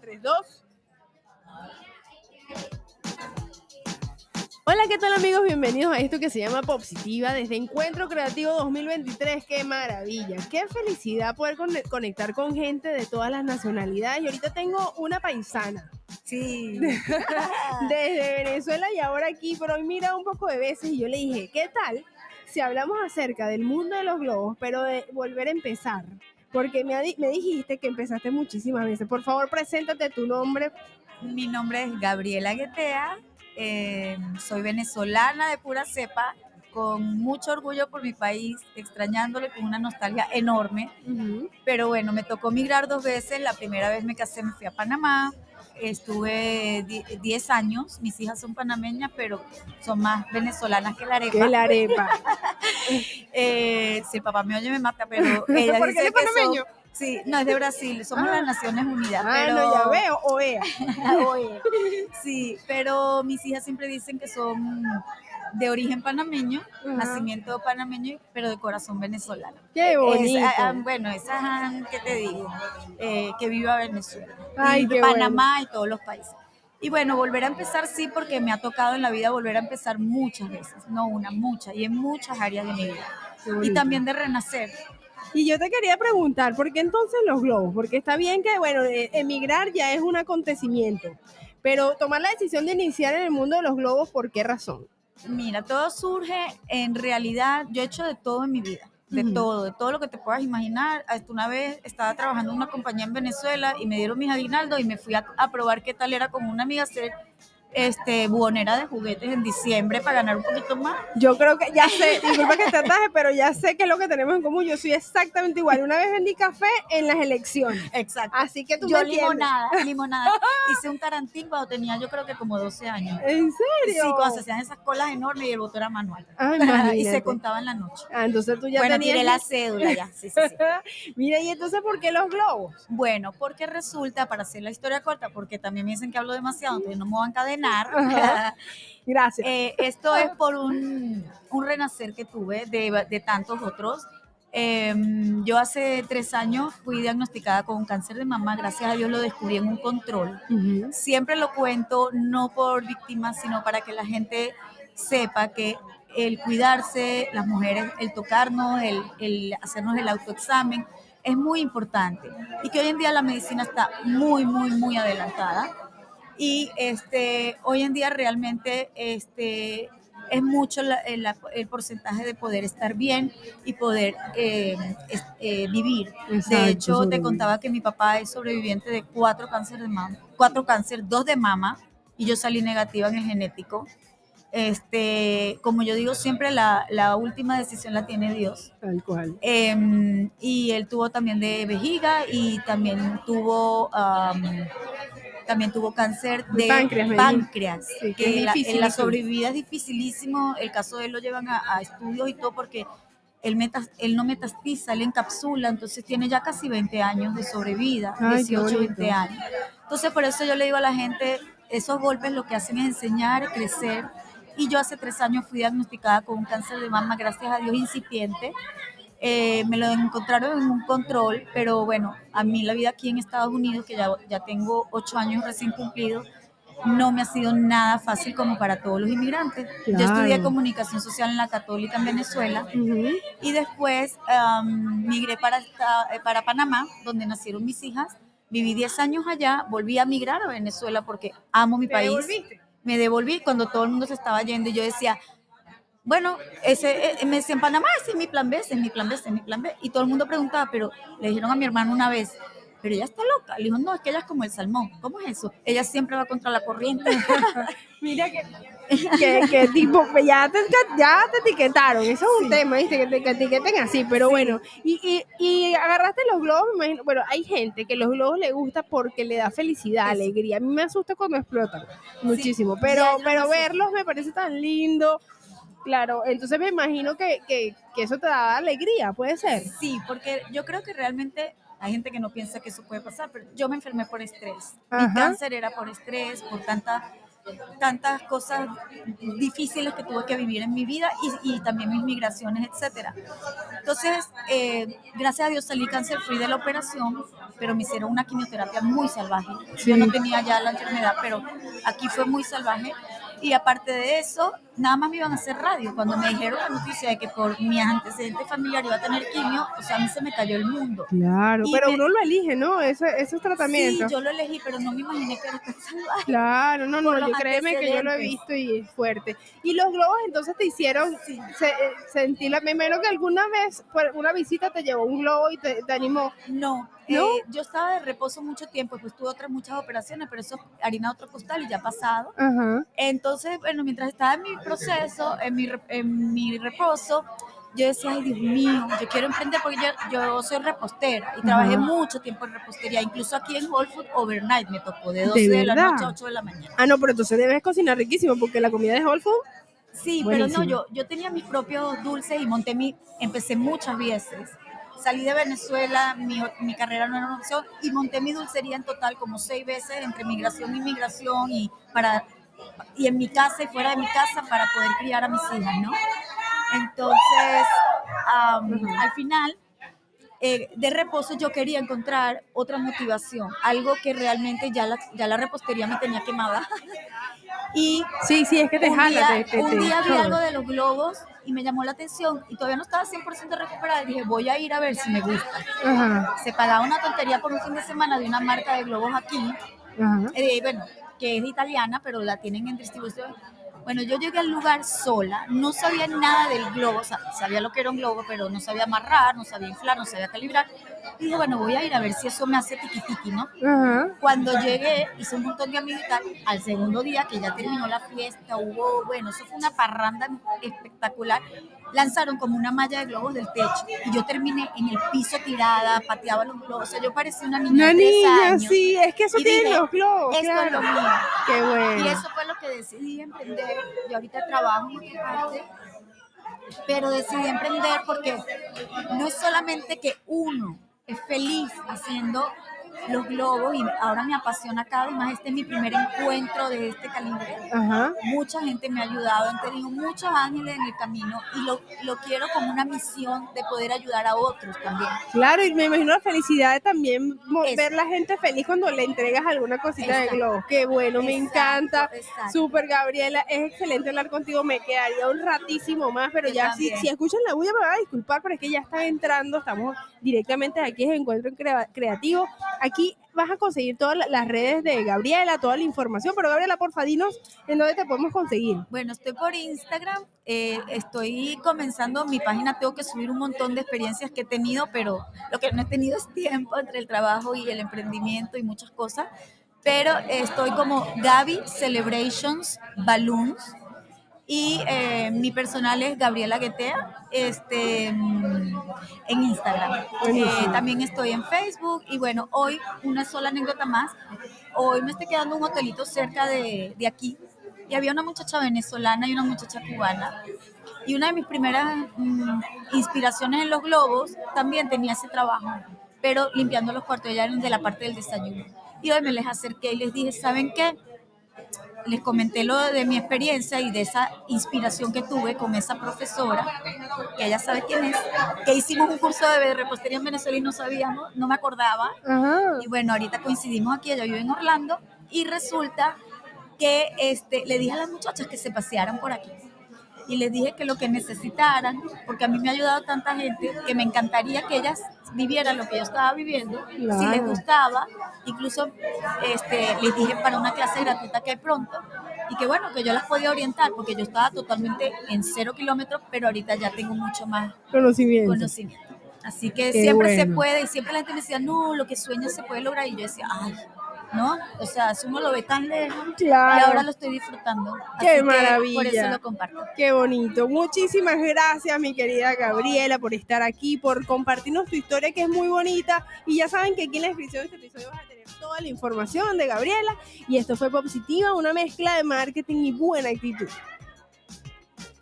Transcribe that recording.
3, 2. Hola, ¿qué tal amigos? Bienvenidos a esto que se llama Positiva desde Encuentro Creativo 2023. ¡Qué maravilla! ¡Qué felicidad poder conectar con gente de todas las nacionalidades! Y ahorita tengo una paisana. Sí. Desde Venezuela y ahora aquí, pero hoy mira un poco de veces y yo le dije, ¿qué tal si hablamos acerca del mundo de los globos, pero de volver a empezar? Porque me, me dijiste que empezaste muchísimas veces. Por favor, preséntate tu nombre. Mi nombre es Gabriela Guetea eh, soy venezolana de pura cepa, con mucho orgullo por mi país, extrañándole con una nostalgia enorme. Pero bueno, me tocó migrar dos veces. La primera vez me casé, me fui a Panamá. Estuve 10 años, mis hijas son panameñas, pero son más venezolanas que la arepa. Que la arepa. eh, si el papá me oye me mata, pero ella ¿Por dice qué panameño? Sí, no, es de Brasil, somos las ah. Naciones Unidas. Ah, no, ya veo, OEA. Sí, pero mis hijas siempre dicen que son de origen panameño, nacimiento panameño, pero de corazón venezolano. Qué bonito. Ah, bueno, esa, ¿qué te digo? Eh, que viva Venezuela. Ay, y Panamá y todos los países. Y bueno, volver a empezar sí, porque me ha tocado en la vida volver a empezar muchas veces, no una, muchas, y en muchas áreas de mi vida. Y también de renacer. Y yo te quería preguntar, ¿por qué entonces los globos? Porque está bien que, bueno, eh, emigrar ya es un acontecimiento, pero tomar la decisión de iniciar en el mundo de los globos, ¿por qué razón? Mira, todo surge, en realidad, yo he hecho de todo en mi vida, de todo, de todo lo que te puedas imaginar. Hasta una vez estaba trabajando en una compañía en Venezuela y me dieron mis aguinaldos y me fui a, a probar qué tal era con una amiga hacer este, buonera de juguetes en diciembre para ganar un poquito más. Yo creo que ya sé, disculpa que te ataje, pero ya sé que es lo que tenemos en común. Yo soy exactamente igual. Una vez vendí café en las elecciones. Exacto. Así que tú Yo limonada, limonada. Hice un tarantín cuando tenía yo creo que como 12 años. ¿En serio? Sí, cuando se hacían esas colas enormes y el voto era manual. y se contaba en la noche. Ah, entonces tú ya bueno, tenías... tiré la cédula ya. Sí, sí, sí. Mira, ¿y entonces por qué los globos? Bueno, porque resulta, para hacer la historia corta, porque también me dicen que hablo demasiado, entonces no me voy a encadenar Gracias. Eh, esto es por un, un renacer que tuve de, de tantos otros. Em, yo hace tres años fui diagnosticada con un cáncer de mama, gracias a Dios lo descubrí en un control. Siempre lo cuento, no por víctimas, sino para que la gente sepa que el cuidarse, las mujeres, el tocarnos, el, el hacernos el autoexamen, es muy importante. Y que hoy en día la medicina está muy, muy, muy adelantada y este, hoy en día realmente este, es mucho el, porcentaje de poder estar bien y poder eh, eh, vivir. de hecho, te contaba que mi papá es sobreviviente de cuatro cánceres de mama, cuatro cánceres, dos de mama, y yo salí negativa en el genético. Este, como yo digo siempre, la, la última decisión la tiene Dios. Tal cual. Em, y él tuvo también de vejiga y también tuvo también tuvo cáncer de páncreas, que la, en la sobrevivida es dificilísimo, el caso de él lo llevan a, estudios y todo porque él, metas, él no metastiza, él encapsula, entonces tiene ya casi 20 años de sobrevida, 18, 20 años. Entonces por eso yo le digo a la gente, esos golpes lo que hacen es enseñar, crecer, y yo hace tres años fui diagnosticada con un cáncer de mama, gracias a Dios, incipiente, eh, me lo encontraron en un control, pero bueno, a mí la vida aquí en Estados Unidos, que ya, ya tengo ocho años recién cumplidos, no me ha sido nada fácil como para todos los inmigrantes. Yo estudié comunicación social en la Católica en Venezuela y después migré para, eh, para Panamá, donde nacieron mis hijas. Viví 10 años allá, volví a migrar a Venezuela porque amo mi país. Me devolví cuando todo el mundo se estaba yendo y yo decía, bueno, ese, eh, me decía en Panamá, ese es mi plan B, ese es mi plan B, ese es mi plan B. Y todo el mundo preguntaba, pero le dijeron a mi hermano una vez, pero ella está loca. Le dijo, no, es que ella es como el salmón. ¿Cómo es eso? Ella siempre va contra la corriente. Mira que, que, tipo, ya te, ya te etiquetaron. Eso es un tema, ¿viste? Que te etiqueten así, pero bueno. Y, y, y, agarraste los globos, me imagino. Bueno, hay gente que los globos le gusta porque le da felicidad, alegría. A mí me asusta cuando explotan muchísimo, pero, pero verlos me parece tan lindo Claro, entonces me imagino que, que, que, eso te da alegría, ¿puede ser? Sí, porque yo creo que realmente hay gente que no piensa que eso puede pasar, pero yo me enfermé por estrés. Mi cáncer era por estrés, por tanta tantas cosas difíciles que tuve que vivir en mi vida y, y también mis migraciones, etcétera. Entonces, eh, gracias a Dios salí cáncer free de la operación, pero me hicieron una quimioterapia muy salvaje. Yo no tenía ya la enfermedad, pero aquí fue muy salvaje. Y aparte de eso, nada más me iban a hacer radio. Cuando me dijeron la noticia de que por mi antecedente familiar iba a tener quimio, o sea, a mí se me cayó el mundo. Claro, pero uno lo elige, ¿no? Eso, esos tratamientos. Sí, yo lo elegí, pero no me imaginé que era tan salvaje. Claro, no, no, yo créeme que yo lo he visto y es fuerte. Y los globos entonces te hicieron se, eh, sentir la primero que alguna vez por una visita te llevó un globo y te, te animó. No, eh, yo estaba de reposo mucho tiempo, pues tuve otras muchas operaciones, pero eso harina otro costal y ya ha pasado. Entonces, bueno, mientras estaba en mi proceso, en mi, en mi reposo, yo decía, ay Dios mío, yo quiero emprender porque yo, yo soy repostera y trabajé mucho tiempo en repostería, incluso aquí en Whole Food Overnight me tocó de 12 ¿De, la noche a 8 de la mañana. Ah, no, pero entonces debes cocinar riquísimo porque la comida de Whole Food... Sí, pero no, yo, yo tenía mis propios dulces y monté mi, empecé muchas veces. Salí de Venezuela, mi, mi, carrera no era una opción y monté mi dulcería en total como seis veces entre migración y migración y, para, y en mi casa y fuera de mi casa para poder criar a mis hijas, ¿no? Entonces, al final, eh, de reposo yo quería encontrar otra motivación, algo que realmente ya la, ya la repostería me tenía quemada. y sí, sí, es que te jala. un día vi algo de los globos y me llamó la atención y todavía no estaba 100% recuperada y dije, voy a ir a ver si me gusta. Se pagaba una tontería por un fin de semana de una marca de globos aquí, eh, bueno, que es italiana, pero la tienen en distribución. Bueno, yo llegué al lugar sola, no sabía nada del globo, sabía lo que era un globo, pero no sabía amarrar, no sabía inflar, no sabía calibrar. Y dije, bueno, voy a ir a ver si eso me hace tiqui ¿no? Cuando llegué, hice un montón de amigos al segundo día, que ya terminó la fiesta, hubo, bueno, eso fue una parranda espectacular lanzaron como una malla de globos del techo y yo terminé en el piso tirada, pateaba los globos, o sea, yo parecía una niña una niña, sí, es que eso tiene los globos, esto es lo mío. Qué bueno. Y eso fue lo que decidí emprender, yo ahorita trabajo en otra parte, pero decidí emprender porque no es solamente que uno es feliz haciendo los globos y ahora me apasiona cada vez más. Este es mi primer encuentro de este calibre. Mucha gente me ha ayudado, han tenido muchos ángeles en el camino y lo, lo, quiero como una misión de poder ayudar a otros también. Claro, y me imagino la felicidad de también ver la gente feliz cuando le entregas alguna cosita de globos. Qué bueno, me encanta. Súper, Gabriela, es excelente hablar contigo. Me quedaría un ratísimo más, pero ya si, si, escuchan la bulla me van a disculpar, pero es que ya está entrando, estamos directamente aquí en Encuentro Creativo. Aquí vas a conseguir todas las redes de Gabriela, toda la información, pero Gabriela, porfa, dinos en dónde te podemos conseguir. Bueno, estoy por Instagram, eh, estoy comenzando mi página, tengo que subir un montón de experiencias que he tenido, pero lo que no he tenido es tiempo entre el trabajo y el emprendimiento y muchas cosas, pero estoy como Gaby Celebrations Balloons y eh, mi personal es Gabriela Guetea este, en Instagram. Eh, también estoy en Facebook y bueno, hoy una sola anécdota más. Hoy me estoy quedando un hotelito cerca de, de aquí y había una muchacha venezolana y una muchacha cubana. Y una de mis primeras mm, inspiraciones en los globos también tenía ese trabajo, pero limpiando los cuartos, ya de la parte del desayuno. Y hoy me les acerqué y les dije, ¿saben qué? Les comenté lo de mi experiencia y de esa inspiración que tuve con esa profesora, que ella sabe quién es, que hicimos un curso de repostería en Venezuela y no sabíamos, no me acordaba. Y bueno, ahorita coincidimos aquí, ella vive en Orlando, y resulta que este, le dije a las muchachas que se pasearan por aquí y les dije que lo que necesitaran, porque a mí me ha ayudado tanta gente, que me encantaría que ellas vivieran lo que yo estaba viviendo, si les gustaba, incluso este, les dije para una clase gratuita que hay pronto, y que bueno, que yo las podía orientar, porque yo estaba totalmente en cero kilómetros, pero ahorita ya tengo mucho más conocimiento. Así que siempre se puede, y siempre la gente me decía, no, lo que sueño se puede lograr, y yo decía, ay, ¿no? O sea, uno lo ve tan lejos y ahora lo estoy disfrutando. Qué maravilla. Por eso lo comparto. Qué bonito. Muchísimas gracias, mi querida Gabriela, por estar aquí, por compartirnos tu historia que es muy bonita. Y ya saben que aquí en la descripción de este episodio vas a tener toda la información de Gabriela. Y esto fue Positiva, una mezcla de marketing y buena actitud.